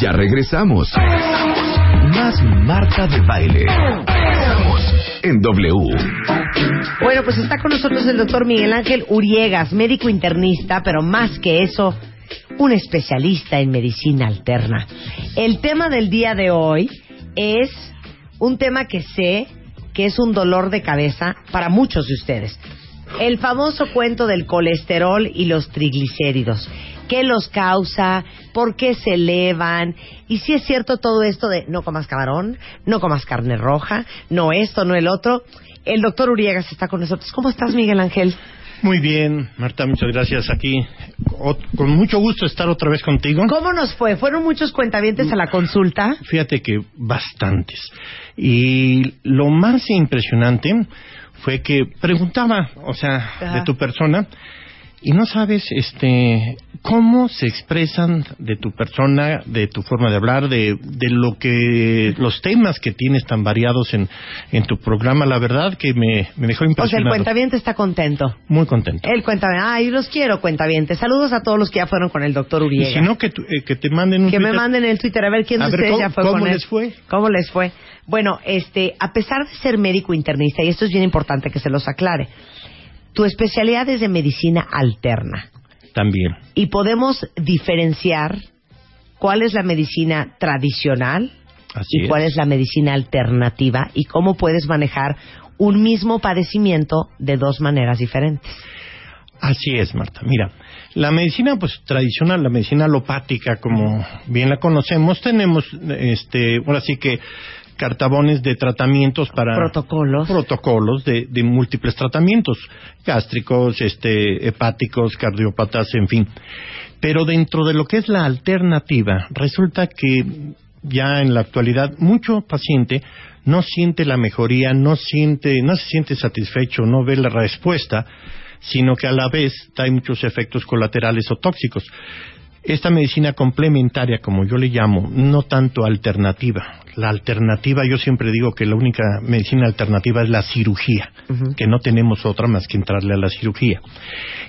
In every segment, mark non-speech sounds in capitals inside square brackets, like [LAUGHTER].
Ya regresamos. Más Marta de Baile. en W. Bueno, pues está con nosotros el doctor Miguel Ángel Uriegas, médico internista, pero más que eso, un especialista en medicina alterna. El tema del día de hoy es un tema que sé que es un dolor de cabeza para muchos de ustedes. El famoso cuento del colesterol y los triglicéridos. ¿Qué los causa? ¿Por qué se elevan? Y si es cierto todo esto de no comas camarón, no comas carne roja, no esto, no el otro. El doctor Uriegas está con nosotros. ¿Cómo estás, Miguel Ángel? Muy bien, Marta, muchas gracias. Aquí, con mucho gusto estar otra vez contigo. ¿Cómo nos fue? ¿Fueron muchos cuentavientes a la consulta? Fíjate que bastantes. Y lo más impresionante fue que preguntaba, o sea, de tu persona, y no sabes este cómo se expresan de tu persona, de tu forma de hablar, de, de lo que los temas que tienes tan variados en, en tu programa, la verdad que me, me dejó impresionado. O sea, el cuentaviente está contento. Muy contento. El cuentaviente, ay, los quiero cuentavientes. Saludos a todos los que ya fueron con el doctor Uribe. Y si no, que, eh, que te manden un Que me manden en el Twitter a ver quién de ustedes ya fue ¿Cómo les fue? ¿Cómo les fue? Bueno, este, a pesar de ser médico internista, y esto es bien importante que se los aclare, tu especialidad es de medicina alterna. También. Y podemos diferenciar cuál es la medicina tradicional y cuál es la medicina alternativa y cómo puedes manejar un mismo padecimiento de dos maneras diferentes. Así es, Marta. Mira, la medicina pues tradicional, la medicina alopática, como bien la conocemos, tenemos este, ahora sí que cartabones de tratamientos para protocolos protocolos de, de múltiples tratamientos gástricos, este, hepáticos, cardiópatas, en fin. Pero dentro de lo que es la alternativa, resulta que ya en la actualidad mucho paciente no siente la mejoría, no siente, no se siente satisfecho, no ve la respuesta, sino que a la vez trae muchos efectos colaterales o tóxicos esta medicina complementaria, como yo le llamo, no tanto alternativa. La alternativa, yo siempre digo que la única medicina alternativa es la cirugía, que no tenemos otra más que entrarle a la cirugía.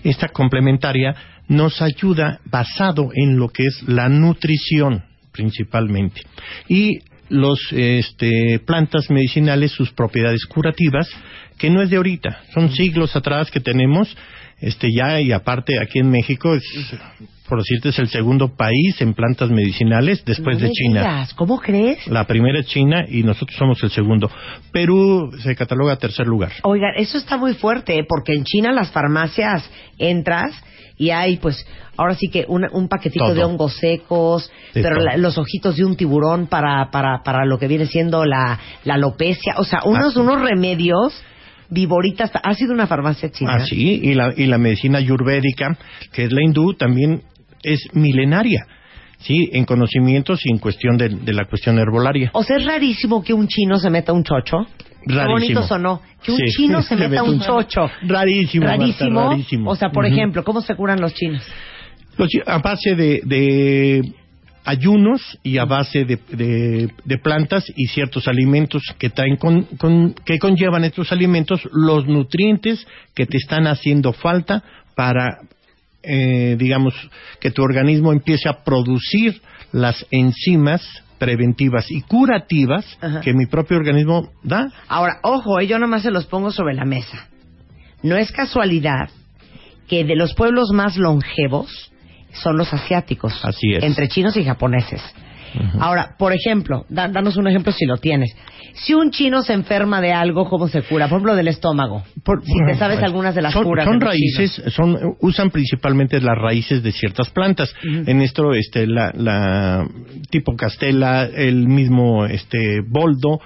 Esta complementaria nos ayuda basado en lo que es la nutrición, principalmente. Y los este, plantas medicinales, sus propiedades curativas, que no es de ahorita, son siglos atrás que tenemos, este ya y aparte aquí en México es por decirte, es el segundo país en plantas medicinales después de China. ¿Cómo crees? La primera es China y nosotros somos el segundo. Perú se cataloga tercer lugar. Oiga, eso está muy fuerte, ¿eh? porque en China las farmacias entras y hay, pues, ahora sí que un paquetito de hongos secos, pero los ojitos de un tiburón para, para, para lo que viene siendo la, la alopecia, o sea, unos, ah. unos remedios Viboritas, ha sido una farmacia china. Ah, sí, y la, y la medicina ayurvédica, que es la hindú, también es milenaria. Sí, en conocimientos y en cuestión de, la cuestión herbolaria. O sea, es rarísimo que un chino se meta un chocho. Rarísimo. Qué bonito sonó. Que un chino [LAUGHS] se, meta un chocho. Rarísimo. Rarísimo. O sea, por ejemplo, ¿cómo se curan los chinos? a base de, ayunos y a base de, de, plantas y ciertos alimentos que traen con, que conllevan estos alimentos los nutrientes que te están haciendo falta para eh, digamos, que tu organismo empiece a producir las enzimas preventivas y curativas que mi propio organismo da. Ahora, ojo, eh, yo nomás se los pongo sobre la mesa. No es casualidad que de los pueblos más longevos son los asiáticos. Así es. Entre chinos y japoneses. Ahora, por ejemplo, danos un ejemplo si lo tienes. Si un chino se enferma de algo, ¿cómo se cura? Por ejemplo, del estómago. si te sabes algunas de las curas. Son raíces, son, usan principalmente las raíces de ciertas plantas. En esto, este, la, tipo castela, el mismo, este, boldo.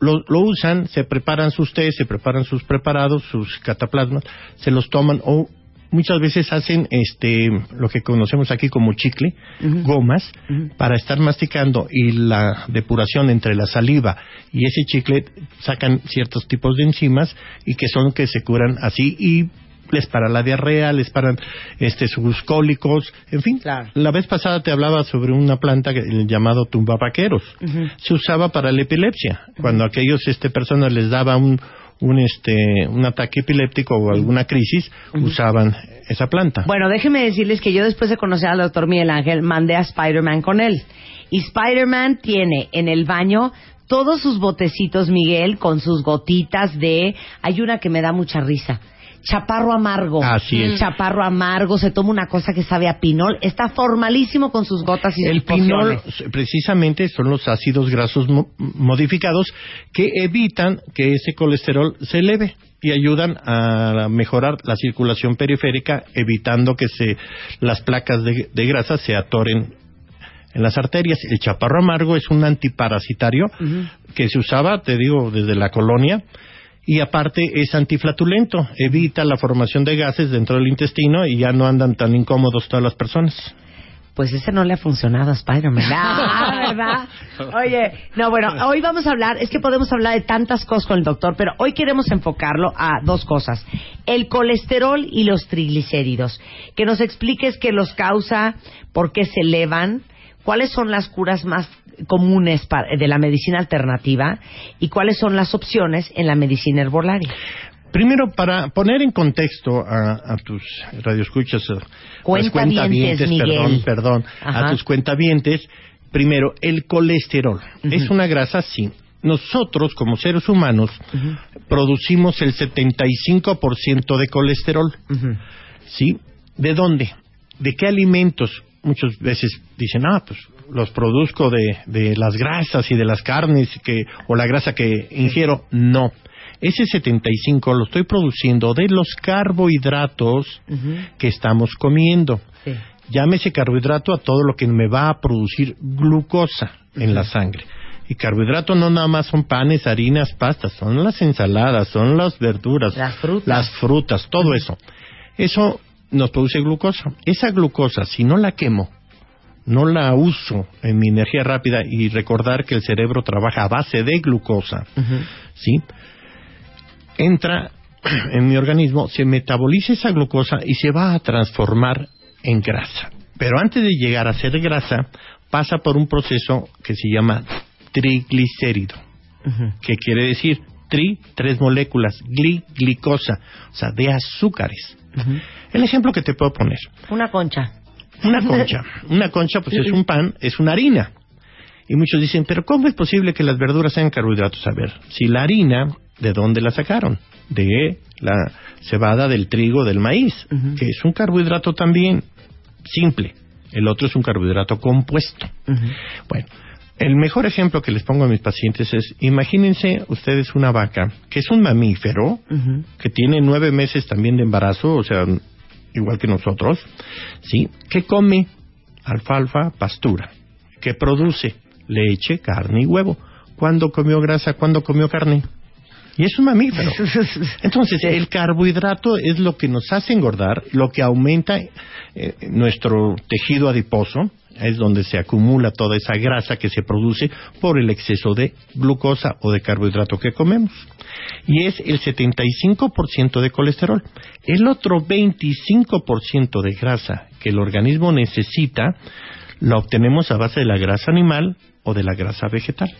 Lo, lo, usan, se preparan sus tés, se preparan sus preparados, sus cataplasmas, se los toman o muchas veces hacen este lo que conocemos aquí como chicle, gomas, para estar masticando y la depuración entre la saliva y ese chicle sacan ciertos tipos de enzimas y que son que se curan así y les para la diarrea, les paran este sus cólicos, en fin. La vez pasada te hablaba sobre una planta llamado tumbapaqueros. Se usaba para la epilepsia. Cuando aquellos este personas les daba un un este un ataque epiléptico o alguna crisis usaban esa planta. Bueno, déjenme decirles que yo después de conocer al doctor Miguel Ángel mandé a Spider-Man con él. Y Spider-Man tiene en el baño todos sus botecitos, Miguel, con sus gotitas de... Hay una que me da mucha risa. Chaparro amargo. Así es. Chaparro amargo, se toma una cosa que sabe a pinol. Está formalísimo con sus gotas y El sus pinol precisamente son los ácidos grasos mo- modificados que evitan que ese colesterol se eleve y ayudan a mejorar la circulación periférica evitando que se las placas de, de grasa se atoren en las arterias. El chaparro amargo es un antiparasitario que se usaba, te digo, desde la colonia y aparte es antiflatulento, evita la formación de gases dentro del intestino y ya no andan tan incómodos todas las personas. Pues ese no le ha funcionado a Spider-Man. [LAUGHS] Ah, ¿verdad? Oye, no, bueno, hoy vamos a hablar, es que podemos hablar de tantas cosas con el doctor, pero hoy queremos enfocarlo a dos cosas. El colesterol y los triglicéridos. Que nos expliques qué los causa, por qué se elevan, cuáles son las curas más comunes pa- de la medicina alternativa y cuáles son las opciones en la medicina herbolaria. Primero, para poner en contexto a, a tus radioescuchas, a- las Cuentavientes, perdón, perdón, Ajá. a tus cuentavientes, primero, el colesterol. ¿Es una grasa? Sí. Nosotros, como seres humanos, producimos el 75% de colesterol. ¿Sí? ¿De dónde? ¿De qué alimentos? Muchas veces dicen, ah, pues los produzco de, de las grasas y de las carnes que, o la grasa que ingiero. No. Ese 75 lo estoy produciendo de los carbohidratos que estamos comiendo. Sí. Llámese carbohidrato a todo lo que me va a producir glucosa en la sangre. Y carbohidrato no nada más son panes, harinas, pastas, son las ensaladas, son las verduras, Las frutas. las frutas, todo eso. Eso nos produce glucosa. Esa glucosa, si no la quemo, no la uso en mi energía rápida y recordar que el cerebro trabaja a base de glucosa, ¿sí? Entra [CLEARS THROAT] en mi organismo, se metaboliza esa glucosa y se va a transformar en grasa. Pero antes de llegar a ser grasa, pasa por un proceso que se llama triglicérido. que quiere decir tri, tres moléculas, gli, glicosa, o sea, de azúcares. El ejemplo que te puedo poner, Una concha. Una concha, una concha pues es un pan, es una harina. Y muchos dicen, pero ¿cómo es posible que las verduras sean carbohidratos? A ver, si la harina, ¿de dónde la sacaron? De la cebada, del trigo, del maíz, que es un carbohidrato también simple. El otro es un carbohidrato compuesto. Bueno, el mejor ejemplo que les pongo a mis pacientes es, imagínense ustedes una vaca, que es un mamífero, que tiene nueve meses también de embarazo, o sea, igual que nosotros, ¿sí? Que come alfalfa, pastura, que produce leche, carne y huevo. ¿Cuándo comió grasa? ¿Cuándo comió carne? Y es un mamífero. [LAUGHS] Entonces, el carbohidrato es lo que nos hace engordar, lo que aumenta eh, nuestro tejido adiposo, es donde se acumula toda esa grasa que se produce por el exceso de glucosa o de carbohidrato que comemos. Y es el 75% de colesterol. El otro 25% de grasa que el organismo necesita la obtenemos a base de la grasa animal o de la grasa vegetal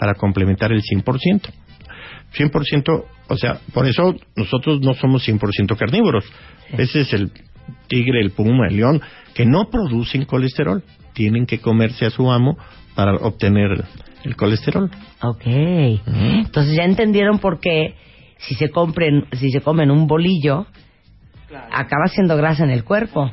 para complementar el 100%. 100%, o sea, por eso nosotros no somos 100% carnívoros. Ese es el tigre, el puma, el león, que no producen colesterol. Tienen que comerse a su amo para obtener el colesterol. Ok. Entonces ya entendieron por qué si se compren, si se comen un bolillo, acaba siendo grasa en el cuerpo.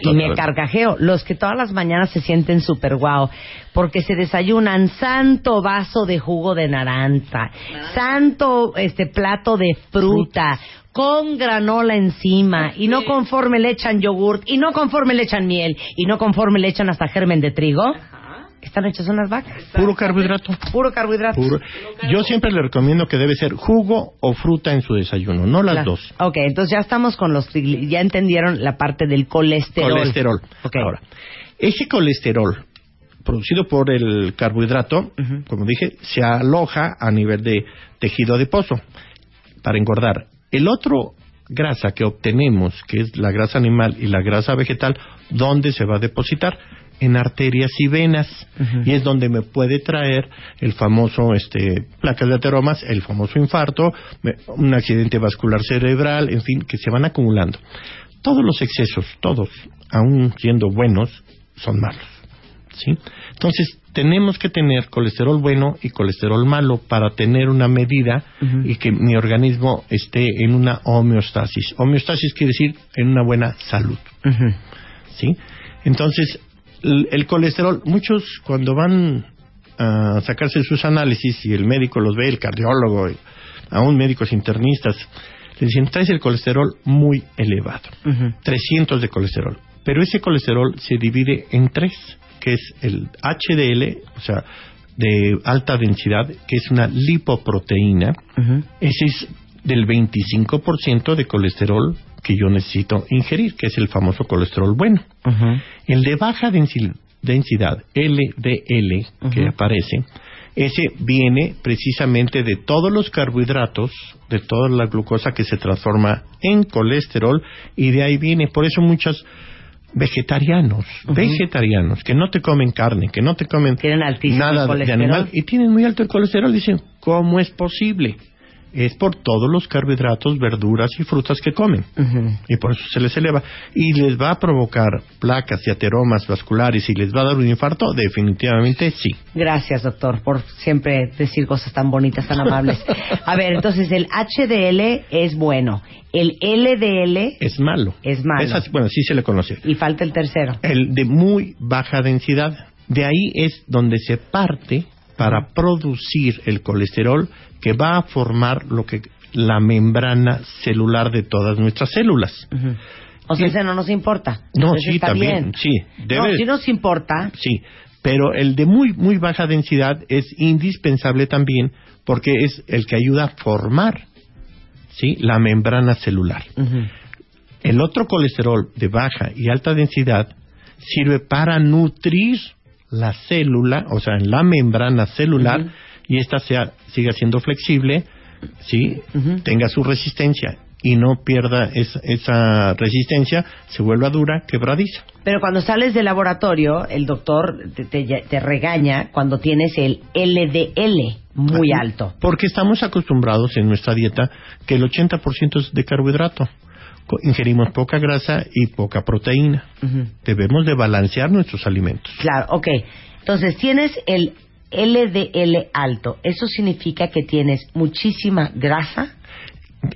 Y me carcajeo. Los que todas las mañanas se sienten súper guau, porque se desayunan santo vaso de jugo de naranja, santo este plato de fruta, con granola encima, y no conforme le echan yogurt, y no conforme le echan miel, y no conforme le echan hasta germen de trigo, están hechas unas vacas. Puro carbohidrato. Puro carbohidrato. Puro. Yo siempre le recomiendo que debe ser jugo o fruta en su desayuno, no las Claro. dos. Ok, entonces ya estamos con los ya entendieron la parte del colesterol. Colesterol. Ok. Ahora, ese colesterol producido por el carbohidrato, como dije, se aloja a nivel de tejido adiposo para engordar. El otro grasa que obtenemos, que es la grasa animal y la grasa vegetal, ¿dónde se va a depositar? En arterias y venas y es donde me puede traer el famoso este placas de ateromas, el famoso infarto, un accidente vascular cerebral, en fin, que se van acumulando. Todos los excesos, todos, aun siendo buenos, son malos. ¿Sí? Entonces, tenemos que tener colesterol bueno y colesterol malo para tener una medida y que mi organismo esté en una homeostasis. Homeostasis quiere decir en una buena salud. ¿Sí? Entonces, el, colesterol, muchos cuando van a sacarse sus análisis y el médico los ve, el cardiólogo, aún médicos internistas, le dicen, traes el colesterol muy elevado, 300 de colesterol. Pero ese colesterol se divide en tres, que es el HDL, o sea, de alta densidad, que es una lipoproteína. Ese es del 25% de colesterol que yo necesito ingerir, que es el famoso colesterol bueno. El de baja densidad, LDL, que aparece, ese viene precisamente de todos los carbohidratos, de toda la glucosa que se transforma en colesterol, y de ahí viene. Por eso muchos vegetarianos, vegetarianos, que no te comen carne, que no te comen nada de animal, y tienen muy alto el colesterol, dicen, ¿cómo es posible? Es por todos los carbohidratos, verduras y frutas que comen. Y por eso se les eleva. Y les va a provocar placas y ateromas vasculares y les va a dar un infarto, definitivamente sí. Gracias, doctor, por siempre decir cosas tan bonitas, tan amables. [LAUGHS] a ver, entonces el HDL es bueno. El LDL es malo. Es malo. bueno, sí se le conoce. Y falta el tercero. El de muy baja densidad. De ahí es donde se parte para producir el colesterol que va a formar lo que la membrana celular de todas nuestras células. O sea, ese no nos importa. No, sí, también, sí. No, sí nos importa. Sí, pero el de muy, muy baja densidad es indispensable también porque es el que ayuda a formar, ¿sí? La membrana celular. El otro colesterol de baja y alta densidad sirve para nutrir la célula, o sea, en la membrana celular, y esta sea, siga siendo flexible, ¿sí? tenga su resistencia y no pierda esa resistencia, se vuelva dura, quebradiza. Pero cuando sales del laboratorio, el doctor te, regaña cuando tienes el LDL muy alto. Porque estamos acostumbrados en nuestra dieta que el 80% es de carbohidrato. Ingerimos poca grasa y poca proteína. Debemos de balancear nuestros alimentos. Claro, ok. Entonces tienes el LDL alto, ¿eso significa que tienes muchísima grasa?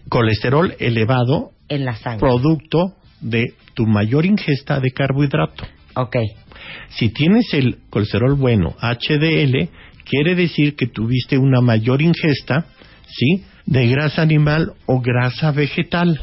Colesterol elevado. En la sangre. Producto de tu mayor ingesta de carbohidrato. Ok. Si tienes el colesterol bueno, HDL, quiere decir que tuviste una mayor ingesta, ¿sí? De grasa animal o grasa vegetal.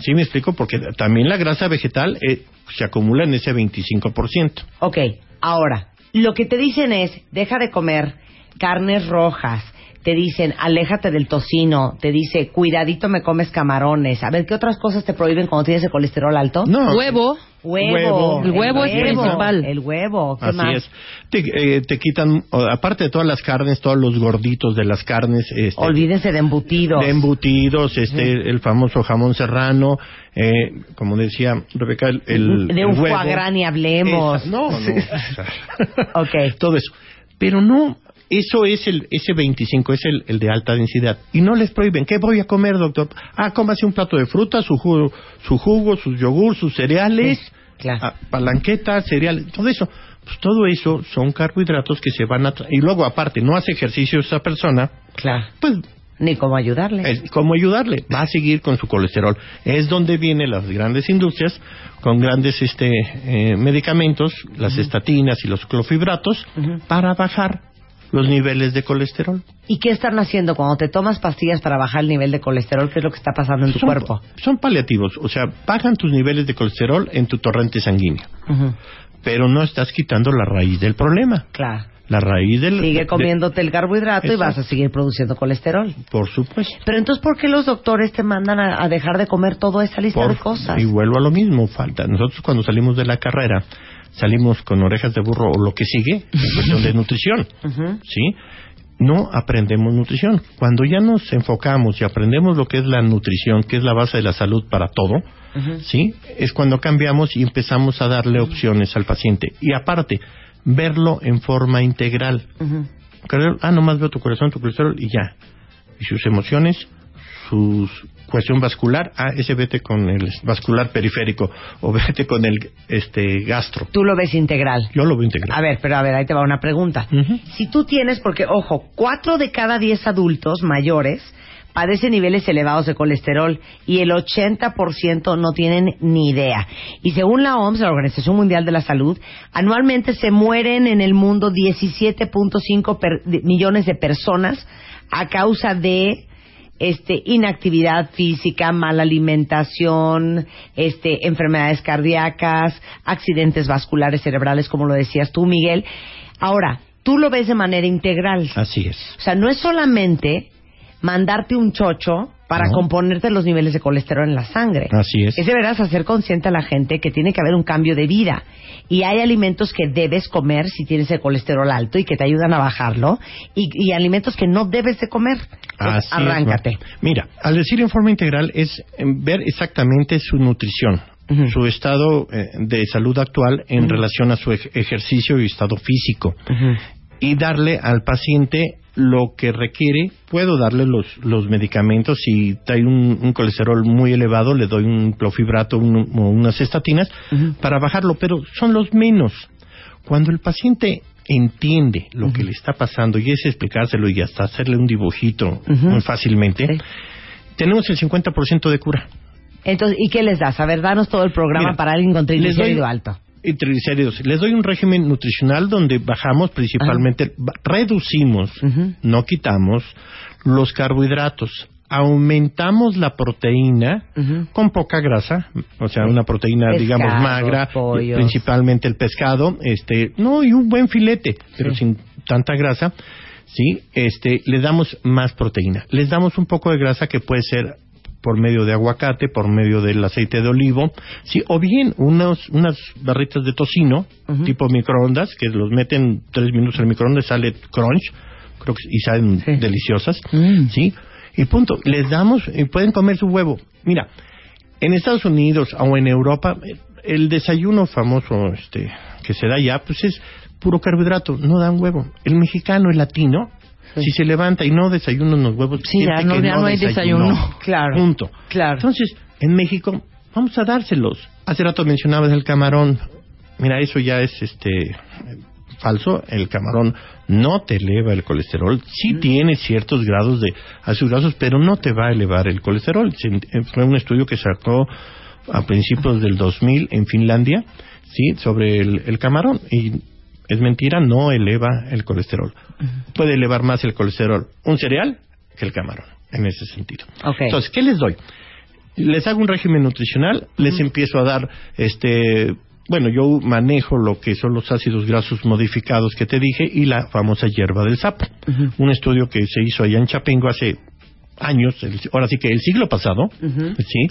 ¿Sí me explico? Porque también la grasa vegetal eh, se acumula en ese 25%. Ok, ahora, lo que te dicen es, deja de comer carnes rojas, te dicen, aléjate del tocino, te dice, cuidadito me comes camarones. A ver, ¿qué otras cosas te prohíben cuando tienes el colesterol alto? No. Huevo. Huevo. El huevo es principal. El huevo. ¿Qué Así más? es. Te, eh, te, quitan, aparte de todas las carnes, todos los gorditos de las carnes. Este, Olvídense de embutidos. De embutidos, este, el famoso jamón serrano, eh, como decía Rebeca, el, De un foie gras ni hablemos. no, no. [LAUGHS] ok. Todo eso. Pero no, eso es el, ese 25, es el, el, de alta densidad. Y no les prohíben. ¿Qué voy a comer, doctor? Ah, cómase un plato de fruta, su jugo, su jugo sus yogur, sus cereales, claro. ah, palanquetas, cereales, todo eso. Pues todo eso son carbohidratos que se van a... y luego, aparte, no hace ejercicio esa persona. Claro. Pues ni cómo ayudarle. ¿Cómo ayudarle? Va a seguir con su colesterol. Es donde vienen las grandes industrias con grandes este, eh, medicamentos, las estatinas y los clofibratos, para bajar los niveles de colesterol. ¿Y qué están haciendo cuando te tomas pastillas para bajar el nivel de colesterol? ¿Qué es lo que está pasando en tu cuerpo? Son paliativos, o sea, bajan tus niveles de colesterol en tu torrente sanguíneo. Pero no estás quitando la raíz del problema. Claro. La raíz del... Sigue comiéndote el carbohidrato y vas a seguir produciendo colesterol. Por supuesto. Pero entonces, ¿por qué los doctores te mandan a, dejar de comer toda esa lista de cosas? Y vuelvo a lo mismo, falta. Nosotros cuando salimos de la carrera salimos con orejas de burro o lo que sigue en cuestión de nutrición, ¿sí? no aprendemos nutrición. Cuando ya nos enfocamos y aprendemos lo que es la nutrición, que es la base de la salud para todo, ¿sí? Es cuando cambiamos y empezamos a darle opciones al paciente. Y aparte, verlo en forma integral. Ah, nomás veo tu corazón, tu colesterol y ya. Y sus emociones, su cuestión vascular, ah, ese vete con el vascular periférico o vete con el este gastro. Tú lo ves integral. Yo lo veo integral. A ver, pero a ver, ahí te va una pregunta. Si tú tienes, porque ojo, cuatro de cada diez adultos mayores padecen niveles elevados de colesterol y el 80% no tienen ni idea. Y según la OMS, la Organización Mundial de la Salud, anualmente se mueren en el mundo 17.5 millones de personas a causa de este inactividad física, mala alimentación, este enfermedades cardíacas, accidentes vasculares cerebrales, como lo decías tú, Miguel. Ahora, tú lo ves de manera integral. Así es. O sea, no es solamente mandarte un chocho para componerte los niveles de colesterol en la sangre. Así es. Es de veras hacer consciente a la gente que tiene que haber un cambio de vida. Y hay alimentos que debes comer si tienes el colesterol alto y que te ayudan a bajarlo. Y, alimentos que no debes de comer. Así arráncate. Mira, al decir en forma integral es ver exactamente su nutrición. su estado eh, de salud actual en relación a su ejercicio y estado físico y darle al paciente lo que requiere, puedo darle los, los medicamentos. Si hay un, colesterol muy elevado, le doy un clofibrato o unas estatinas para bajarlo, pero son los menos. Cuando el paciente entiende lo que le está pasando y es explicárselo y hasta hacerle un dibujito muy fácilmente, tenemos el 50% de cura. Entonces, ¿y qué les das? A ver, danos todo el programa para alguien con triglicérido alto y triglicéridos. Les doy un régimen nutricional donde bajamos principalmente, reducimos, no quitamos los carbohidratos. Aumentamos la proteína con poca grasa, o sea, una proteína, digamos, magra, principalmente el pescado, este, no, y un buen filete, pero sin tanta grasa. ¿sí? Este, les damos más proteína. Les damos un poco de grasa que puede ser por medio de aguacate, por medio del aceite de olivo, sí, o bien unos, unas barritas de tocino, tipo microondas, que los meten tres minutos en el microondas, sale crunch, creo que, y salen deliciosas, mm. sí, y punto. Les damos, y pueden comer su huevo. Mira, en Estados Unidos o en Europa, el desayuno famoso este que se da ya, pues es puro carbohidrato, no dan huevo. El mexicano, el latino, si se levanta y no desayuna unos huevos, sí, ya no, no, hay desayuno. [LAUGHS] Claro. Punto. Claro. Entonces, en México, vamos a dárselos. Hace rato mencionabas el camarón. Mira, eso ya es este falso. El camarón no te eleva el colesterol. Sí mm. tiene ciertos grados de ácidos grasos, pero no te va a elevar el colesterol. Fue un estudio que sacó a principios del 2000 en Finlandia, sí, sobre el, el camarón y es mentira, no eleva el colesterol. Puede elevar más el colesterol un cereal que el camarón, en ese sentido. Entonces, ¿qué les doy? Les hago un régimen nutricional, les empiezo a dar este bueno, yo manejo lo que son los ácidos grasos modificados que te dije y la famosa hierba del sapo. Un estudio que se hizo allá en Chapingo hace años, ahora sí que el siglo pasado, ¿sí?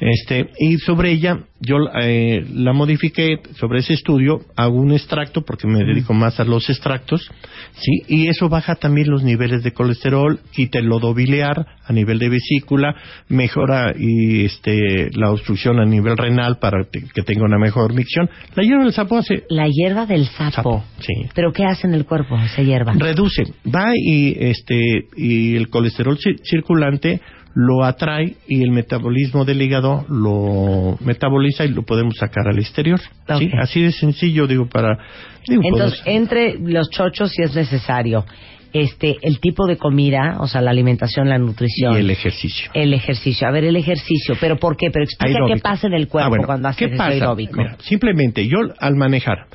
Este, y sobre ella, yo eh, la modifiqué sobre ese estudio, hago un extracto porque me dedico más a los extractos, ¿sí? Y eso baja también los niveles de colesterol, quita el lodo biliar a nivel de vesícula, mejora y este, la obstrucción a nivel renal para que tenga una mejor micción. La hierba del sapo hace... La hierba del sapo. sí. ¿Pero qué hace en el cuerpo esa hierba? Reduce, va y, este, y el colesterol circulante lo atrae y el metabolismo del hígado lo metaboliza y lo podemos sacar al exterior. ¿sí? Así de sencillo, digo, para... Entonces, entre los chochos si es necesario. Este, el tipo de comida, o sea, la alimentación, la nutrición. Y el ejercicio. El ejercicio. A ver, el ejercicio. ¿Pero por qué? Pero explica qué pasa en el cuerpo ah, cuando haces ¿qué aeróbico. simplemente, yo al manejar,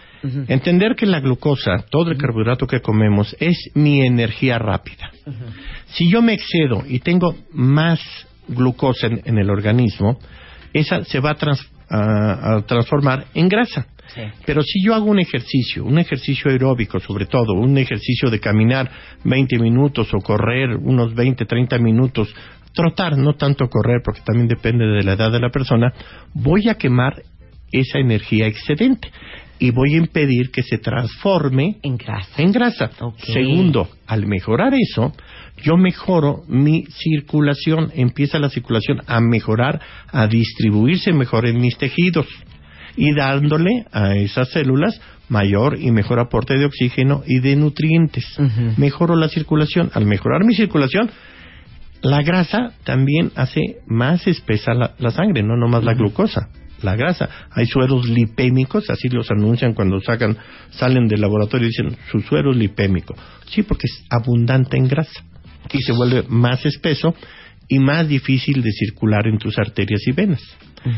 entender que la glucosa, todo el carbohidrato que comemos, es mi energía rápida. Si yo me excedo y tengo más glucosa en, el organismo, esa se va a, transformar en grasa. Pero si yo hago un ejercicio, un ejercicio aeróbico sobre todo, un ejercicio de caminar 20 minutos o correr unos 20, 30 minutos, trotar, no tanto correr porque también depende de la edad de la persona, voy a quemar esa energía excedente. Y voy a impedir que se transforme En grasa. en grasa. Ok. Segundo, al mejorar eso, yo mejoro mi circulación, empieza la circulación a mejorar, a distribuirse mejor en mis tejidos y dándole a esas células mayor y mejor aporte de oxígeno y de nutrientes. Mejoro la circulación. Al mejorar mi circulación, la grasa también hace más espesa la, la sangre, no nomás la glucosa, la grasa. Hay sueros lipémicos, así los anuncian cuando sacan, salen del laboratorio y dicen su suero es lipémico. Sí, porque es abundante en grasa y se vuelve más espeso y más difícil de circular en tus arterias y venas.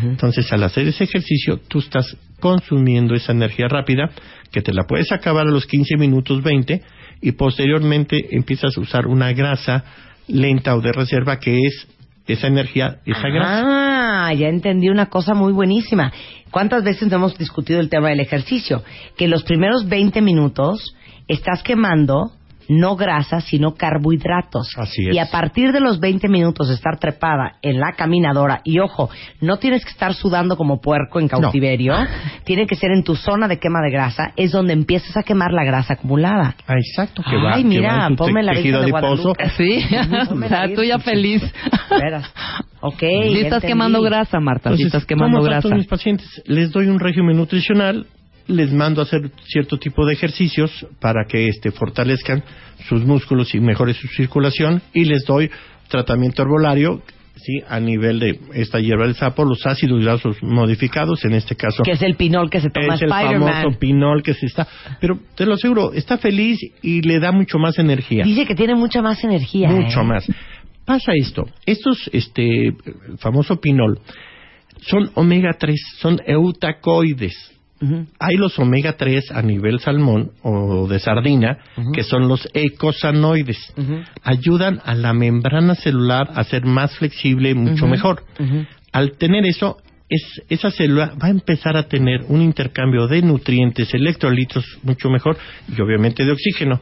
Entonces, al hacer ese ejercicio, tú estás consumiendo esa energía rápida que te la puedes acabar a los 15 minutos 20 y posteriormente empiezas a usar una grasa lenta o de reserva que es esa energía, esa grasa. Ah, ya entendí una cosa muy buenísima. ¿Cuántas veces hemos discutido el tema del ejercicio? Que los primeros 20 minutos estás quemando no grasa, sino carbohidratos. Así es. Y a partir de los 20 minutos de estar trepada en la caminadora, y ojo, no tienes que estar sudando como puerco en cautiverio, [LAUGHS] tiene que ser en tu zona de quema de grasa, es donde empiezas a quemar la grasa acumulada. Ah, exacto, que Ay, va, que mira, va ponme la tejido Virgen de adiposo. Guadalupe. Sí, [LAUGHS] o la sea, tú ya feliz. Ok. [LAUGHS] Sí ya estás entendí. quemando grasa, Marta, sí Entonces, estás quemando ¿cómo grasa. a mis pacientes? Les doy un régimen nutricional, les mando a hacer cierto tipo de ejercicios para que este, fortalezcan sus músculos y mejore su circulación y les doy tratamiento herbolario sí a nivel de esta hierba del sapo, los ácidos grasos modificados, en este caso Que es el pinol que se toma es el famoso pinol que se está, pero te lo aseguro, está feliz y le da mucho más energía. Dice que tiene mucha más energía. Mucho ¿eh? más. Pasa esto, estos, este, el famoso pinol, son omega 3, son eutacoides. Hay los omega 3 a nivel salmón o de sardina, que son los ecosanoides. Ayudan a la membrana celular a ser más flexible, mucho mejor. Al tener eso, es, esa célula va a empezar a tener un intercambio de nutrientes, electrolitos mucho mejor y obviamente de oxígeno.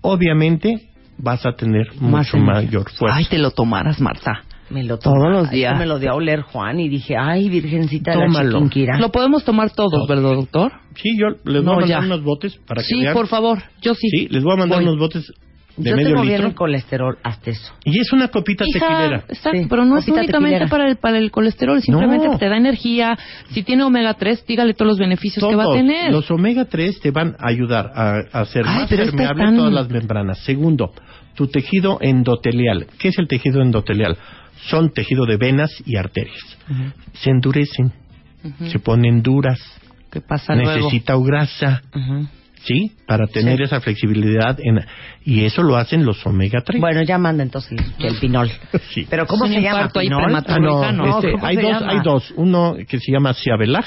Obviamente vas a tener Más mucho energía. mayor fuerza. Ay, te lo tomaras, Marta. Me lo Todos los Ay, días. Me lo dio a oler Juan y dije, ay, virgencita de la Tómalo. chiquinquirá. Lo podemos tomar todos, Todos. ¿verdad, doctor? Sí, yo les voy No, a mandar ya. unos botes para que Sí, vean. por favor. Yo sí. Sí, les voy a mandar Voy. unos botes de Yo medio tengo bien el colesterol hasta eso. Y es una copita Hija, tequilera. exacto, Sí, pero no es únicamente tequilera. para el, para el colesterol, simplemente No. te da energía. Si tiene omega 3, dígale todos los beneficios que va a Todos tener. Los omega 3 te van a ayudar a, a hacer Ay, más permeable tan- todas las membranas. Segundo, tu tejido endotelial. ¿Qué es el tejido endotelial? Son tejido de venas y arterias. Ujú, Se endurecen, ujú. se ponen duras, ¿Qué pasa luego? necesita grasa, Ujú. ¿sí? Para tener Sí. esa flexibilidad. En, y eso lo hacen los omega 3. Bueno, ya manda entonces el, pinol. [LAUGHS] Sí. Pero ¿cómo se llama? ¿Pinol? Ah, no, no, este, ¿cómo hay se dos, llama? hay dos. Uno que se llama Ciabelag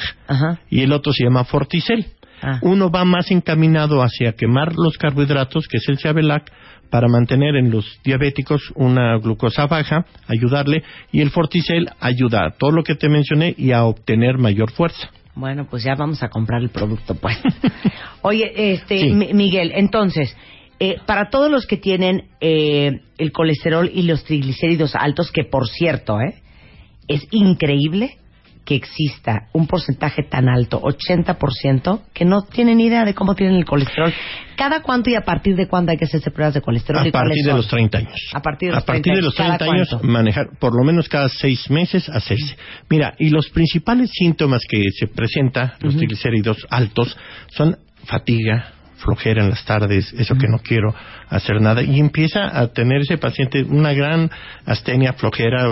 y el otro se llama Forticel. Ah. Uno va más encaminado hacia quemar los carbohidratos, que es el Ciabelag, para mantener en los diabéticos una glucosa baja, ayudarle, y el Forticel ayuda a todo lo que te mencioné y a obtener mayor fuerza. Bueno, pues ya vamos a comprar el producto, pues. [LAUGHS] Oye, este, Sí. Miguel, entonces, eh, para todos los que tienen eh, el colesterol y los triglicéridos altos, que por cierto, eh, es increíble que exista un porcentaje tan alto, 80%, que no tienen idea de cómo tienen el colesterol. ¿Cada cuánto y a partir de cuándo hay que hacerse pruebas de colesterol? A ¿Y cuáles partir de los 30 años. A partir de los a partir 30 de los ¿cada 30 años, cuánto? manejar por lo menos cada seis meses hacerse. Mira, y los principales síntomas que se presentan, los triglicéridos altos, son fatiga, flojera en las tardes, eso que no quiero hacer nada, y empieza a tener ese paciente una gran astenia, flojera,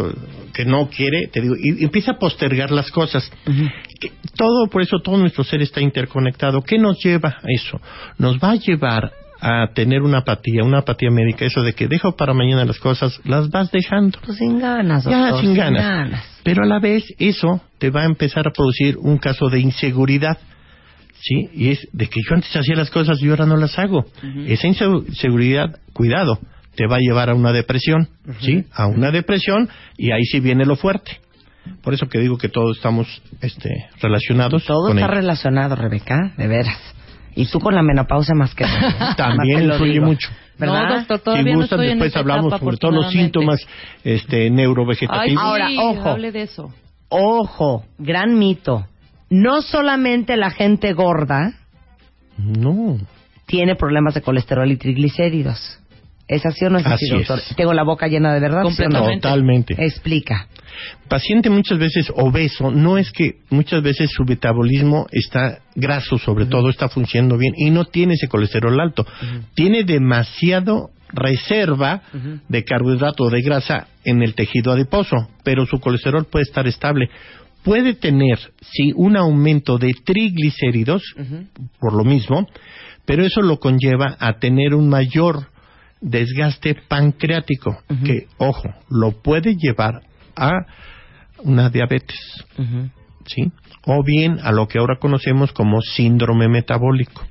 que no quiere, te digo, y empieza a postergar las cosas. Que todo, por eso todo nuestro ser está interconectado. ¿Qué nos lleva a eso? Nos va a llevar a tener una apatía, una apatía médica, eso de que dejo para mañana las cosas, las vas dejando. Pues sin ganas, Ya, doctor, sin ganas. Pero a la vez eso te va a empezar a producir un caso de inseguridad. ¿Sí? Y es de que yo antes hacía las cosas y ahora no las hago. Esa inseguridad, cuidado, te va a llevar a una depresión. ¿Sí? A una depresión y ahí sí viene lo fuerte. Por eso que digo que todos estamos este, relacionados. Todo con está ello. relacionado, Rebeca, de veras. Y tú con la menopausia más que ¿eh? [LAUGHS] También influye mucho. ¿Verdad? No, doctor, Si no gustan, estoy en después hablamos etapa, sobre todos los síntomas este, neurovegetativos. Ay, sí, Ahora, ojo. hable de eso. Ojo, gran mito. No solamente la gente gorda No. tiene problemas de colesterol y triglicéridos. ¿Es así o no es así, Así doctor? es. Tengo la boca llena de verdad. ¿sí o no? Completamente. Totalmente. Explica. paciente muchas veces obeso, no es que muchas veces su metabolismo está graso, sobre todo está funcionando bien y no tiene ese colesterol alto. Tiene demasiado reserva de carbohidrato o de grasa en el tejido adiposo, pero su colesterol puede estar estable. Puede tener, sí, un aumento de triglicéridos, por lo mismo, pero eso lo conlleva a tener un mayor desgaste pancreático, que, ojo, lo puede llevar a una diabetes, ¿sí? O bien a lo que ahora conocemos como síndrome metabólico.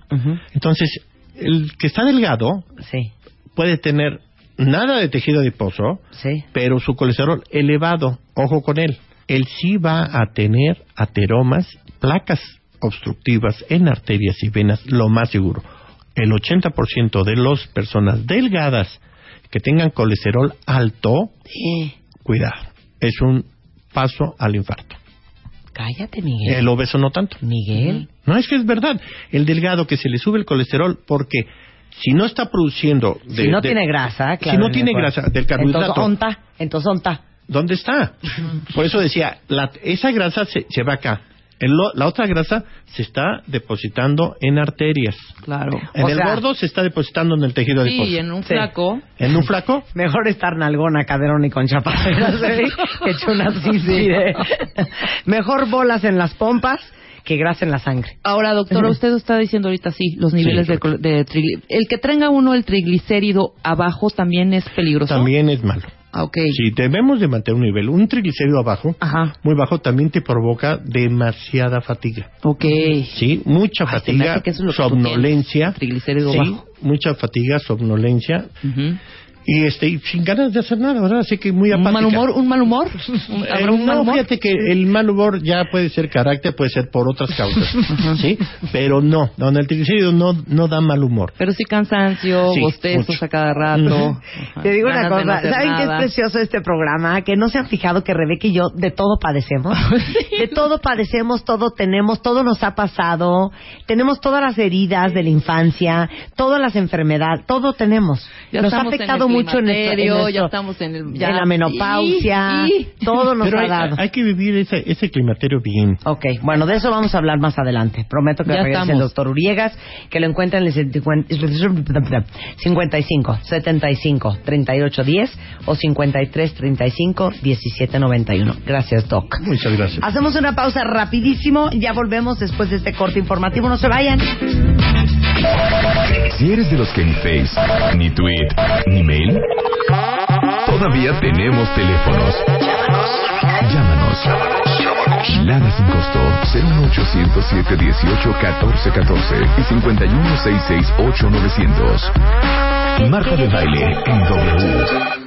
Entonces, el que está delgado Sí, puede tener nada de tejido adiposo, sí. pero su colesterol elevado, ojo con él, él sí va a tener ateromas, placas obstructivas en arterias y venas, lo más seguro. El 80% de las personas delgadas que tengan colesterol alto, cuidado, es un paso al infarto. Cállate, Miguel. El obeso no tanto. Miguel. No, es que es verdad. El delgado que se le sube el colesterol porque si no está produciendo... de- si no de- tiene grasa, claro. Si no tiene grasa del carbohidrato... Entonces, onta. Entonces, onta. ¿Dónde está? Por eso decía, la- esa grasa se, se va acá. El lo- la otra grasa se está depositando en arterias. Claro. En O el sea- gordo se está depositando en el tejido Sí, adiposo. y en un Sí. flaco. En un flaco, Mejor estar nalgona, caderón y con chaparreras, ¿eh? que hecho una. [LAUGHS] Mejor bolas en las pompas que grasa en la sangre. Ahora, doctora, usted está diciendo ahorita sí, los niveles Sí. de, col- de trigli- El que tenga uno el triglicérido abajo también es peligroso. también es malo. Ah, ok. Si debemos de mantener un nivel, un triglicérido abajo, Ajá. muy bajo, también te provoca demasiada fatiga. Ok. Sí, mucha Ay, fatiga, que eso es lo somnolencia. triglicérido sí, bajo. mucha fatiga, somnolencia Ujú. Y este y sin ganas de hacer nada, ¿verdad? Así que muy ¿Un apática. mal humor? ¿Un mal humor? Eh, ¿Habrá un mal no, humor? fíjate que el mal humor ya puede ser carácter, puede ser por otras causas, [LAUGHS] ¿sí? Pero no, no, el triglicérido no, no da mal humor. Pero sí cansancio, Sí, bostezos mucho. a cada rato. Ajá. Te digo una Ganas cosa, ¿saben qué es precioso este programa? Que no se han fijado que Rebeca y yo de todo padecemos. [LAUGHS] De todo padecemos, todo tenemos, todo nos ha pasado. Tenemos todas las heridas de la infancia, todas las enfermedades, todo tenemos. Ya nos ha en afectado mucho en, nuestro- en ya estamos en el- ya- en la menopausia, Y- y- todo nos Pero ha hay, dado. hay que vivir ese, ese climaterio bien. Ok, bueno, de eso vamos a hablar más adelante. Prometo que Ya regrese el doctor Uriegas, que lo encuentran en el 55 75 38 10 o 53 35 17 91. Gracias, Doc. Muchas gracias. Hacemos una pausa rapidísimo, ya volvemos después de este corte informativo. No se vayan. Si eres de los que ni Face, ni Tweet, ni Mail, todavía tenemos teléfonos. Llámanos. Lada sin costo 01807 18 14 14 y 51 66 8900. Marta de baile en W.